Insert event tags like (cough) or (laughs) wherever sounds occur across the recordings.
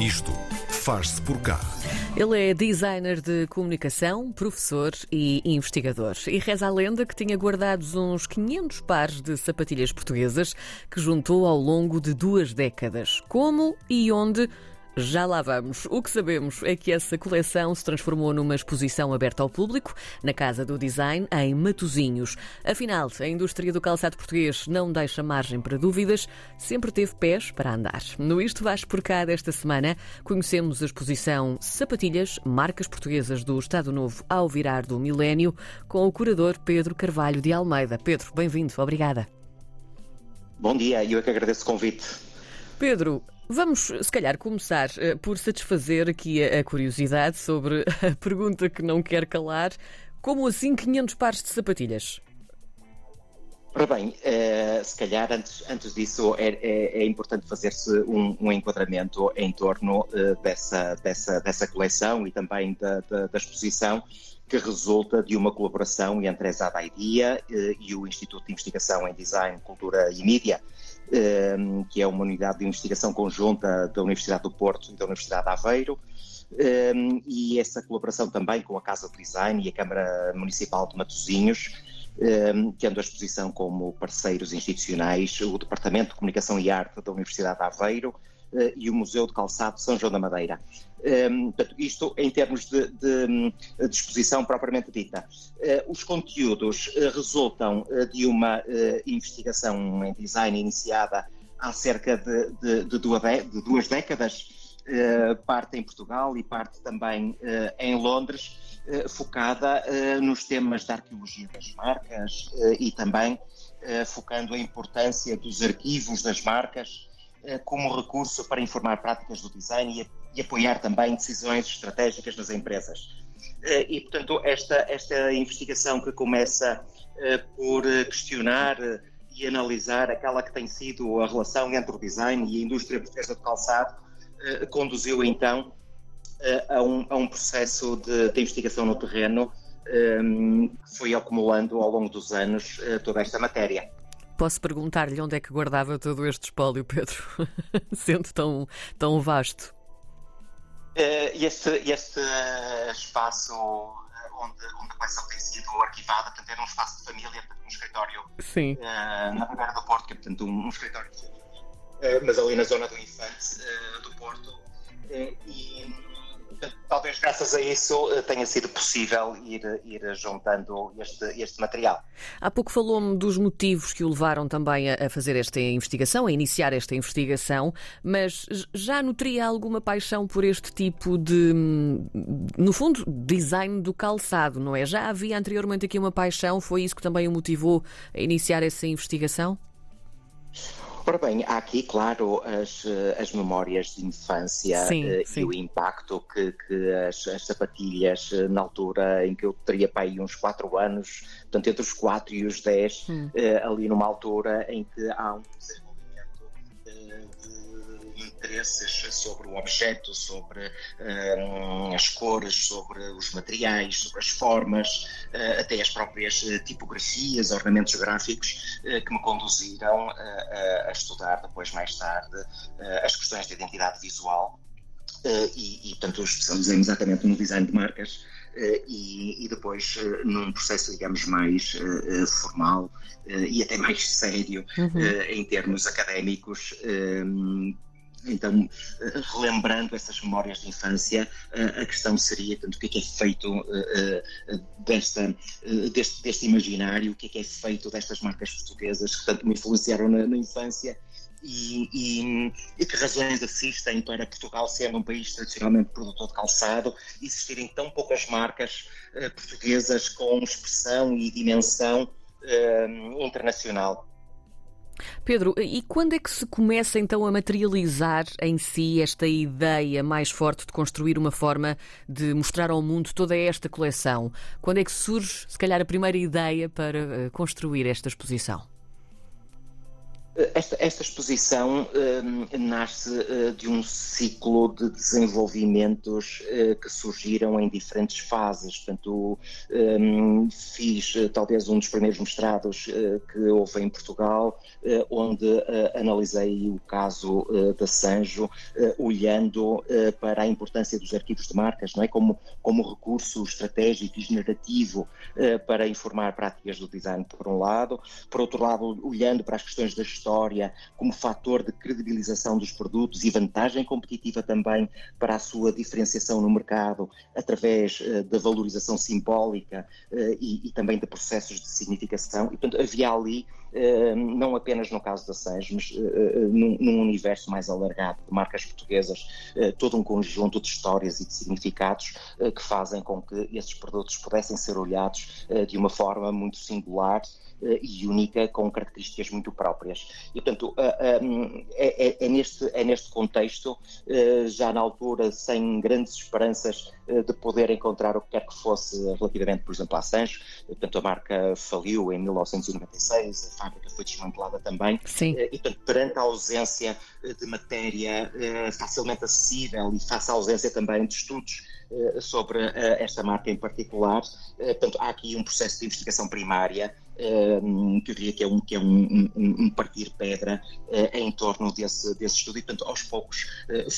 Isto faz-se por cá. Ele é designer de comunicação, professor e investigador. E reza a lenda que tinha guardados uns 500 pares de sapatilhas portuguesas que juntou ao longo de duas décadas. Como e onde? Já lá vamos. O que sabemos é que essa coleção se transformou numa exposição aberta ao público na Casa do Design, em Matozinhos. Afinal, a indústria do calçado português não deixa margem para dúvidas, sempre teve pés para andar. No Isto Vais Por Cá desta semana, conhecemos a exposição Sapatilhas, marcas portuguesas do Estado Novo ao virar do milénio, com o curador Pedro Carvalho de Almeida. Pedro, bem-vindo. Obrigada. Bom dia, eu é que agradeço o convite. Pedro, Vamos, se calhar, começar uh, por satisfazer aqui a, curiosidade sobre (laughs) a pergunta que não quer calar: como assim 500 pares de sapatilhas? Ora bem, uh, se calhar antes, antes disso é, é, é importante fazer-se um, um, enquadramento em torno uh, dessa, dessa, dessa coleção e também da, da, da, exposição que resulta de uma colaboração entre a Zada Idea e o Instituto de Investigação em Design, Cultura e Mídia que é uma unidade de investigação conjunta da Universidade do Porto e da Universidade de Aveiro. Ehm, e essa colaboração também com a Casa do Design e a Câmara Municipal de Matosinhos, ehm, tendo a exposição como parceiros institucionais o Departamento de Comunicação e Arte da Universidade de Aveiro, e o Museu de Calçado São João da Madeira. Um, ehm, isto em termos de, de, de exposição propriamente dita. Uh, os conteúdos uh, resultam de uma investigação em design iniciada há cerca de, de, de duas, de décadas, parte em Portugal e parte também em Londres, focada nos temas da arqueologia das marcas e também focando a importância dos arquivos das marcas eh, como recurso para informar práticas do design e, e apoiar também decisões estratégicas nas empresas. Eh, e, portanto, esta, esta investigação que começa eh, por questionar e analisar aquela que tem sido a relação entre o design e a indústria portuguesa do calçado, conduziu então a um, a um processo de, de, investigação no terreno que foi acumulando ao longo dos anos toda esta matéria. Posso perguntar-lhe onde é que guardava todo este espólio, Pedro, (laughs) sendo tão, tão vasto? Uh, este, este espaço eh, onde, onde a coleção tem sido arquivada, portanto, era um espaço de família, portanto, um escritório. Uh, na Ribeira do Porto, que é, portanto, um, um escritório de família, uh, mas ali na zona do Infante, do Porto. e talvez graças a isso eh, tenha sido possível ir, ir juntando este, este material. Há pouco falou-me dos motivos que o levaram também a, fazer esta investigação, a iniciar esta investigação, mas já nutria alguma paixão por este tipo de, no fundo, design do calçado, não é? Já havia anteriormente aqui uma paixão, foi isso que também o motivou a iniciar essa investigação? Ora bem, há aqui, claro, as, as memórias de infância sim, uh, sim. e o impacto que, que as, as, sapatilhas, eh, na altura em que eu teria para aí uns 4 anos, portanto, entre os 4 e os 10, hum. uh, ali numa altura em que há um interesses sobre o objeto, sobre uh, as cores, sobre os materiais, sobre as formas, uh, até as próprias eh, tipografias, ornamentos gráficos, uh, que me conduziram a estudar depois, mais tarde, as questões de identidade visual. e, e, portanto, especializei-me exatamente no design de marcas. Uh, e, e, depois uh, num processo, digamos, mais uh, formal e até (laughs) mais sério uhum. em termos académicos, então, eh, relembrando essas memórias de infância, eh, a questão seria tanto o que é que é feito eh, desta, deste, deste imaginário, o que é que é feito destas marcas portuguesas que tanto me influenciaram na, na infância e, e, e, que razões assistem para Portugal, sendo um país tradicionalmente produtor de calçado, existirem tão poucas marcas portuguesas com expressão e dimensão internacional. Pedro, e quando é que se começa então a materializar em si esta ideia mais forte de construir uma forma de mostrar ao mundo toda esta coleção? Quando é que surge, se calhar, a primeira ideia para eh, construir esta exposição? Esta, esta exposição um, nasce uh, de um ciclo de desenvolvimentos uh, que surgiram em diferentes fases. Portanto, um, fiz uh, talvez um dos primeiros mestrados que houve em Portugal, onde analisei o caso da Sanjo, olhando para a importância dos arquivos de marcas, não é como como recurso estratégico e generativo para informar práticas do design por um lado, por outro lado olhando para as questões da gestão história como fator de credibilização dos produtos e vantagem competitiva também para a sua diferenciação no mercado através uh, da valorização simbólica uh, e, e, também de processos de significação. E, portanto, havia ali, uh, não apenas no caso da Sanj, mas num, num, universo mais alargado de marcas portuguesas, todo um conjunto de histórias e de significados que fazem com que esses produtos pudessem ser olhados de uma forma muito singular e única, com características muito próprias. E, portanto, uh, é, é, é, neste, é neste contexto, já na altura, sem grandes esperanças de poder encontrar o que quer que fosse relativamente, por exemplo, à Sancho, portanto, a marca faliu em 1996, a fábrica foi desmantelada também, Sim. e, portanto, perante a ausência de matéria facilmente acessível e face à ausência também de estudos sobre esta marca em particular, portanto, há aqui um processo de investigação primária que eu diria que é um, que é um, um, um partir pedra uh, em torno desse, desse estudo e, portanto, aos poucos uh,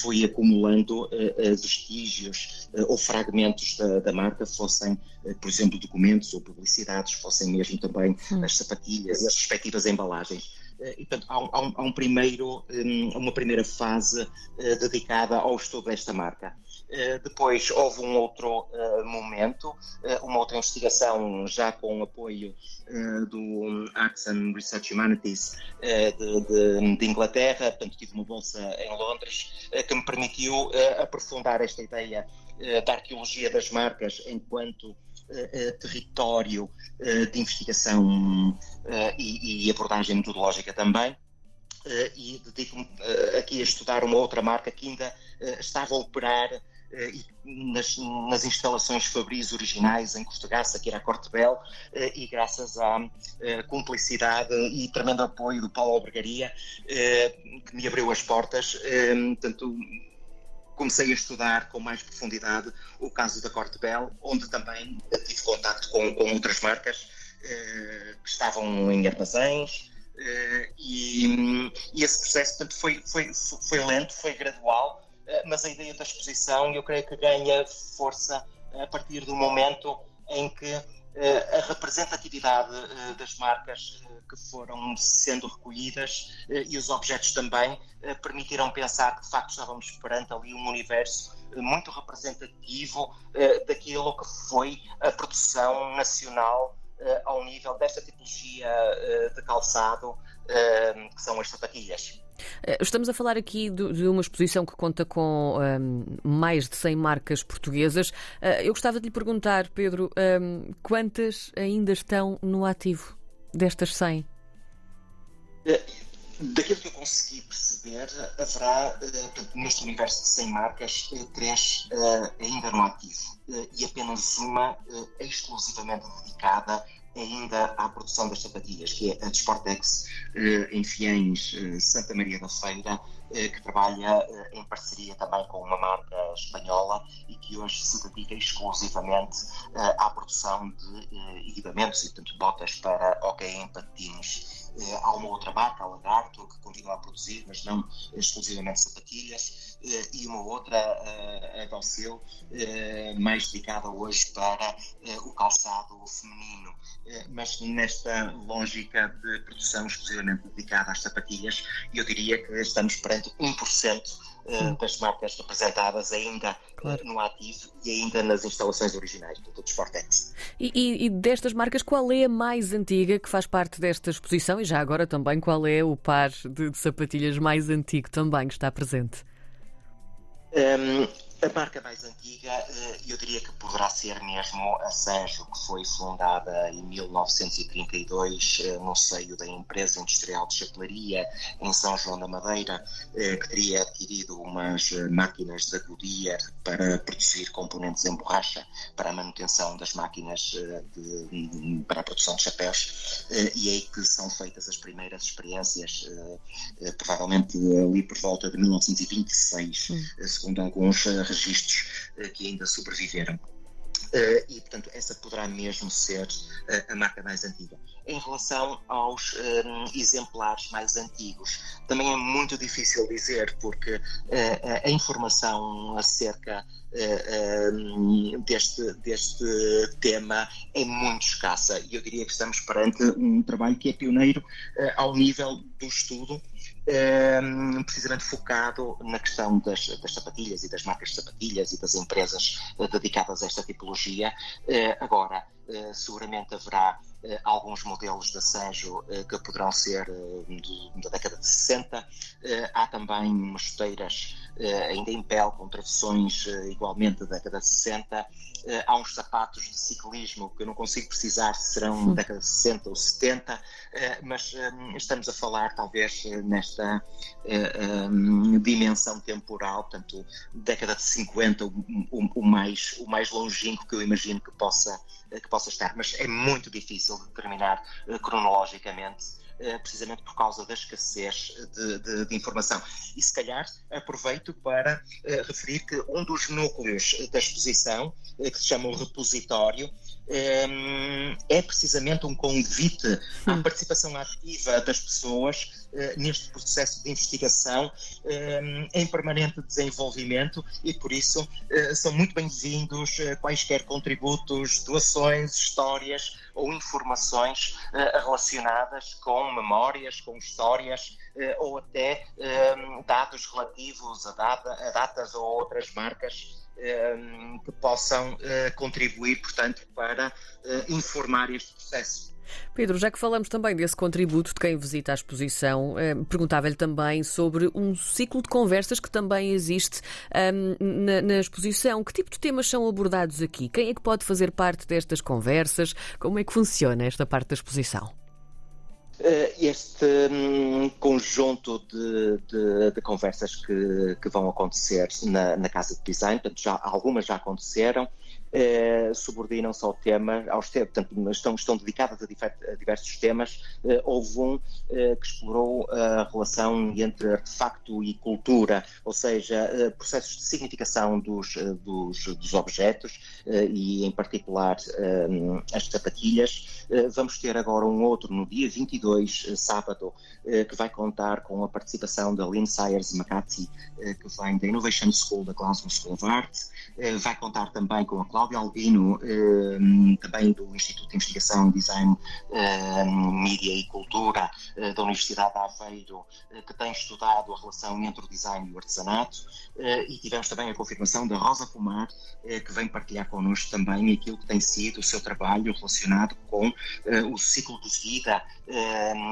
fui acumulando uh, vestígios ou fragmentos da, da marca, fossem, por exemplo, documentos ou publicidades, fossem mesmo também as sapatilhas e as respectivas embalagens. E, portanto, há, um, há um primeiro, hum, uma primeira fase dedicada ao estudo desta marca. Eh, depois houve um outro momento, uma outra investigação já com o apoio do Arts and Research Humanities de, de, de, Inglaterra, portanto tive uma bolsa em Londres que me permitiu aprofundar esta ideia da arqueologia das marcas enquanto território de investigação e, e abordagem metodológica também. E dedico-me aqui a estudar uma outra marca que ainda estava a operar eh, nas, nas, instalações Fabris originais em Costagarça, que era a Cortebel, eh, e graças à eh, cumplicidade e tremendo apoio do Paulo Albergaria, que me abriu as portas. Portanto, comecei a estudar com mais profundidade o caso da Cortebel, onde também tive contato com, com outras marcas que estavam em armazéns, e, e, esse processo portanto, foi, foi, foi lento, foi gradual, eh, mas a ideia da exposição eu creio que ganha força a partir do momento em que eh, a representatividade eh, das marcas que foram sendo recolhidas e os objetos também permitiram pensar que de facto estávamos perante ali um universo muito representativo daquilo que foi a produção nacional ao nível desta tipologia de calçado que são as sapatilhas. Eh, estamos a falar aqui de, uma exposição que conta com um, ehm, mais de 100 marcas portuguesas. Uh, eu gostava de lhe perguntar, Pedro, um, ehm, quantas ainda estão no ativo destas 100? Eh, daquilo que eu consegui perceber, haverá, neste universo de 100 marcas, três ainda no ativo e apenas uma exclusivamente dedicada ainda à produção das sapatilhas, que é a Desportex eh, em Fiães, eh, Santa Maria da Feira, eh, que trabalha em parceria também com uma marca espanhola e que hoje se dedica exclusivamente à produção de equipamentos e, portanto, botas para hockey em patins. Há uma outra marca, a Lagarto, que continua a produzir, mas não exclusivamente sapatilhas, e uma outra, a Docil, mais dedicada hoje para o calçado feminino. Eh, mas nesta lógica de produção exclusivamente dedicada às sapatilhas, eu diria que estamos perante 1% eh, das marcas representadas ainda claro. no ativo e ainda nas instalações originais do Sportex. E, e, e, destas marcas, qual é a mais antiga que faz parte desta exposição? E já agora também, qual é o par de, de sapatilhas mais antigo também que está presente? Um, A marca mais antiga, eh, eu diria que poderá ser mesmo a Sanjo, que foi fundada em 1932 eh, no seio da empresa industrial de chapelaria em São João da Madeira, eh, que teria adquirido umas máquinas da Goodyear para produzir componentes em borracha para a manutenção das máquinas de, para a produção de chapéus, e é aí que são feitas as primeiras experiências, provavelmente ali por volta de 1926, hum. segundo alguns registros eh, que ainda sobreviveram. Uh, e, portanto, essa poderá mesmo ser uh, a marca mais antiga. Em relação aos exemplares mais antigos, também é muito difícil dizer, porque a informação acerca deste, deste tema é muito escassa. E eu diria que estamos perante um trabalho que é pioneiro ao nível do estudo Ehm, precisamente focado na questão das, das, sapatilhas e das marcas de sapatilhas e das empresas eh, dedicadas a esta tipologia. Eh, agora, eh, seguramente haverá alguns modelos da Sanjo que poderão ser da década de 60. há também mosteiras ainda em pele, com travessões igualmente da década de 60. há uns sapatos de ciclismo que eu não consigo precisar se serão da década de 60 ou 70, mas estamos a falar talvez nesta esta dimensão temporal, portanto, década de 50, o, o, mais, o mais longínquo que eu imagino que possa, que possa estar, mas é muito difícil determinar cronologicamente precisamente por causa da escassez de, de, de, informação. E se calhar aproveito para uh, referir que um dos núcleos da exposição, uh, que se chama o repositório, é precisamente um convite à hum. participação ativa das pessoas eh, neste processo de investigação eh, em permanente desenvolvimento e, por isso, eh, são muito bem-vindos quaisquer contributos, doações, histórias ou informações relacionadas com memórias, com histórias ou até dados relativos a, data, a datas ou outras marcas que possam contribuir, portanto, para informar este processo. Pedro, já que falamos também desse contributo de quem visita a exposição, eh, perguntava-lhe também sobre um ciclo de conversas que também existe ehm, na, na, exposição. Que tipo de temas são abordados aqui? Quem é que pode fazer parte destas conversas? Como é que funciona esta parte da exposição? Eh, este um, conjunto de, de, de, conversas que, que vão acontecer na, na, Casa de Design, portanto, já, algumas já aconteceram, eh, subordinam-se ao tema, aos temas, portanto, estão, estão dedicadas a, diversos temas. Eh, houve um eh, que explorou a relação entre artefacto e cultura, ou seja, processos de significação dos, dos, dos objetos e, em particular, as sapatilhas. vamos ter agora um outro no dia 22, sábado, que vai contar com a participação da Lynn Sayers McCarthy, que vem da Innovation School da Glasgow School of Art. Vai contar também com a Cláudia Albino, ehm, também do Instituto de Investigação, Design, ehm, Mídia e Cultura eh, da Universidade de Aveiro, eh, que tem estudado a relação entre o design e o artesanato, eh, e tivemos também a confirmação da Rosa Pomar, que vem partilhar connosco também aquilo que tem sido o seu trabalho relacionado com o ciclo de vida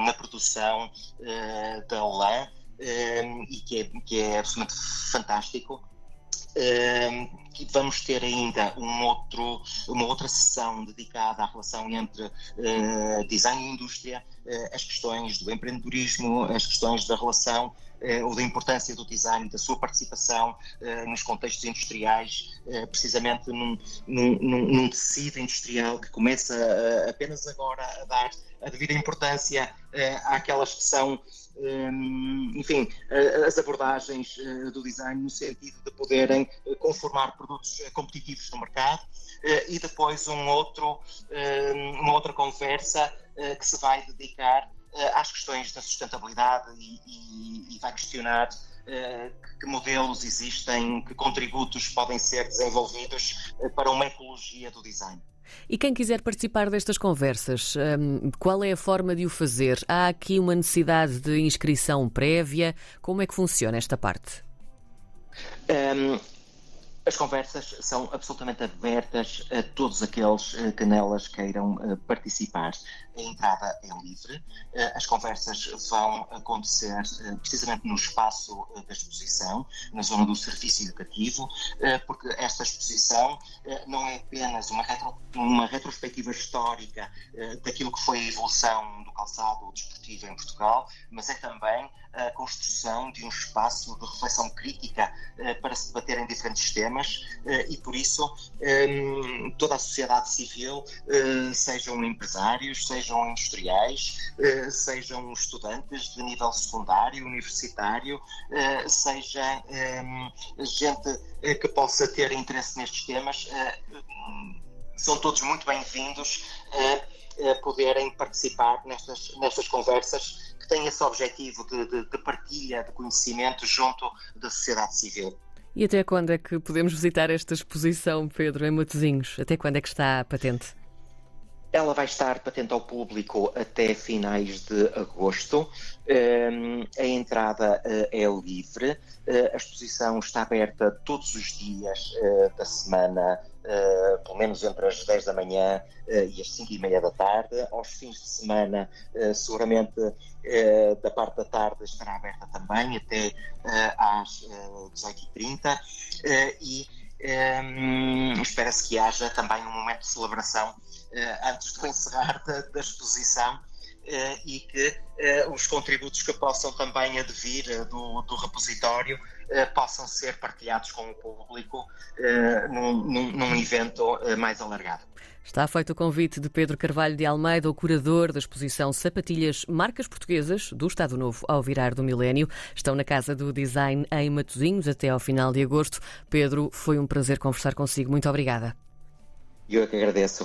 na produção da lã, e que é, que é absolutamente fantástico vamos ter ainda um outro, uma outra sessão dedicada à relação entre uh, design e indústria, uh, as questões do empreendedorismo, as questões da relação uh, ou da importância do design, da sua participação nos contextos industriais, precisamente num, num, num, tecido industrial que começa apenas agora a dar a devida importância àquelas que são enfim, as abordagens eh, do design no sentido de poderem eh, conformar produtos eh, competitivos no mercado e depois um outro, hum, uma outra conversa que se vai dedicar às questões da sustentabilidade e, e, e vai questionar que modelos existem, que contributos podem ser desenvolvidos para uma ecologia do design. E quem quiser participar destas conversas, hum, qual é a forma de o fazer? Há aqui uma necessidade de inscrição prévia? Como é que funciona esta parte? Um, As conversas são absolutamente abertas a todos aqueles que nelas queiram participar. A entrada é livre, as conversas vão acontecer precisamente no espaço da exposição, na zona do serviço educativo, porque esta exposição não é apenas uma, retro, uma retrospectiva histórica daquilo que foi a evolução do calçado desportivo em Portugal, mas é também a construção de um espaço de reflexão crítica para se debater em diferentes temas e, por isso, toda a sociedade civil, sejam empresários, sejam industriais, sejam estudantes de nível secundário, universitário, seja gente que possa ter interesse nestes temas, são todos muito bem-vindos a poderem participar nestas, nestas conversas que têm esse objetivo de, de, de partilha de conhecimento junto da sociedade civil. E até quando é que podemos visitar esta exposição, Pedro, em Matosinhos? Até quando é que está patente? Ela vai estar patente ao público até finais de agosto. Um, a entrada uh, é livre. Uh, a exposição está aberta todos os dias uh, da semana, pelo menos entre as 10 da manhã e as 5 e meia da tarde. Aos fins de semana, seguramente da parte da tarde estará aberta também, até às 18h30. e um, espera-se que haja também um momento de celebração uh, antes do encerrar da, da exposição e que uh, os contributos que possam também advir do, do repositório possam ser partilhados com o público num, num, num evento mais alargado. Está feito o convite de Pedro Carvalho de Almeida, o curador da exposição Sapatilhas Marcas Portuguesas do Estado Novo ao virar do milénio. Estão na Casa do Design em Matosinhos até ao final de agosto. Pedro, foi um prazer conversar consigo. Muito obrigada. Eu é que agradeço.